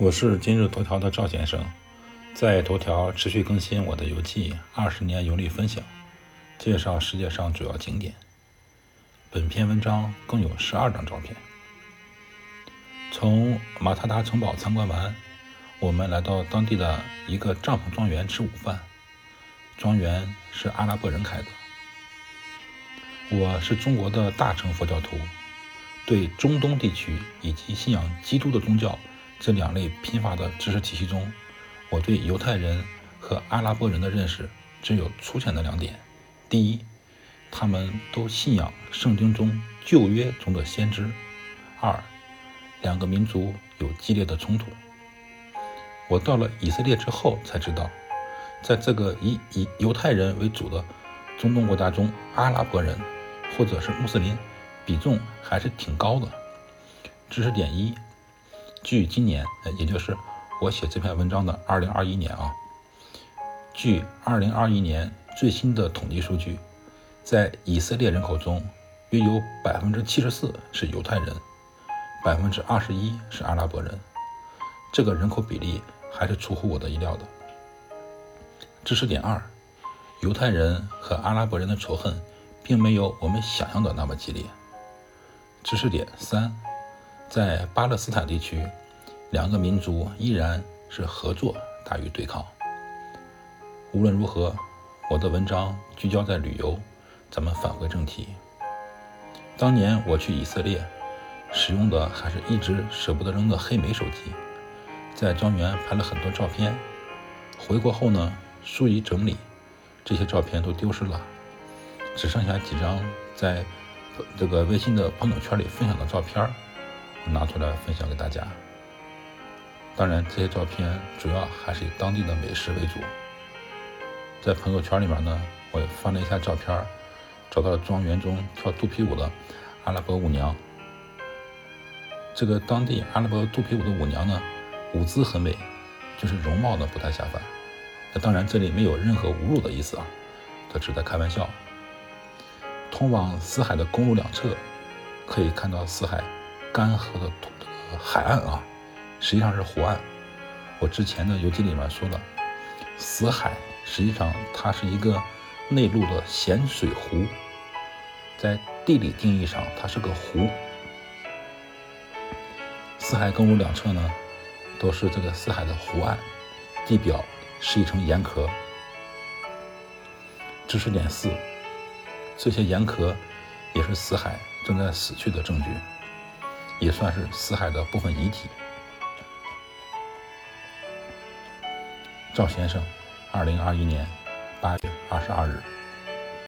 我是今日头条的赵先生，在头条持续更新我的游记，二十年游历分享，介绍世界上主要景点。本篇文章共有十二张照片。从马塔达城堡参观完，我们来到当地的一个帐篷庄园吃午饭。庄园是阿拉伯人开的。我是中国的大乘佛教徒，对中东地区以及信仰基督的宗教。这两类贫乏的知识体系中，我对犹太人和阿拉伯人的认识只有粗浅的两点：第一，他们都信仰圣经中旧约中的先知；二，两个民族有激烈的冲突。我到了以色列之后才知道，在这个以以犹太人为主的中东国家中，阿拉伯人或者是穆斯林比重还是挺高的。知识点一。据今年，也就是我写这篇文章的二零二一年啊，据二零二一年最新的统计数据，在以色列人口中，约有百分之七十四是犹太人，百分之二十一是阿拉伯人。这个人口比例还是出乎我的意料的。知识点二：犹太人和阿拉伯人的仇恨，并没有我们想象的那么激烈。知识点三。在巴勒斯坦地区，两个民族依然是合作大于对抗。无论如何，我的文章聚焦在旅游，咱们返回正题。当年我去以色列，使用的还是一直舍不得扔的黑莓手机，在庄园拍了很多照片。回国后呢，疏于整理，这些照片都丢失了，只剩下几张在这个微信的朋友圈里分享的照片。拿出来分享给大家。当然，这些照片主要还是以当地的美食为主。在朋友圈里面呢，我翻了一下照片，找到了庄园中跳肚皮舞的阿拉伯舞娘。这个当地阿拉伯肚皮舞的舞娘呢，舞姿很美，就是容貌呢不太下饭。那当然，这里没有任何侮辱的意思啊，这只在开玩笑。通往死海的公路两侧，可以看到死海。干涸的土海岸啊，实际上是湖岸。我之前的游记里面说了，死海实际上它是一个内陆的咸水湖，在地理定义上它是个湖。死海公路两侧呢，都是这个死海的湖岸，地表是一层盐壳。知识点四，这些盐壳也是死海正在死去的证据。也算是死海的部分遗体。赵先生，二零二一年八月二十二日。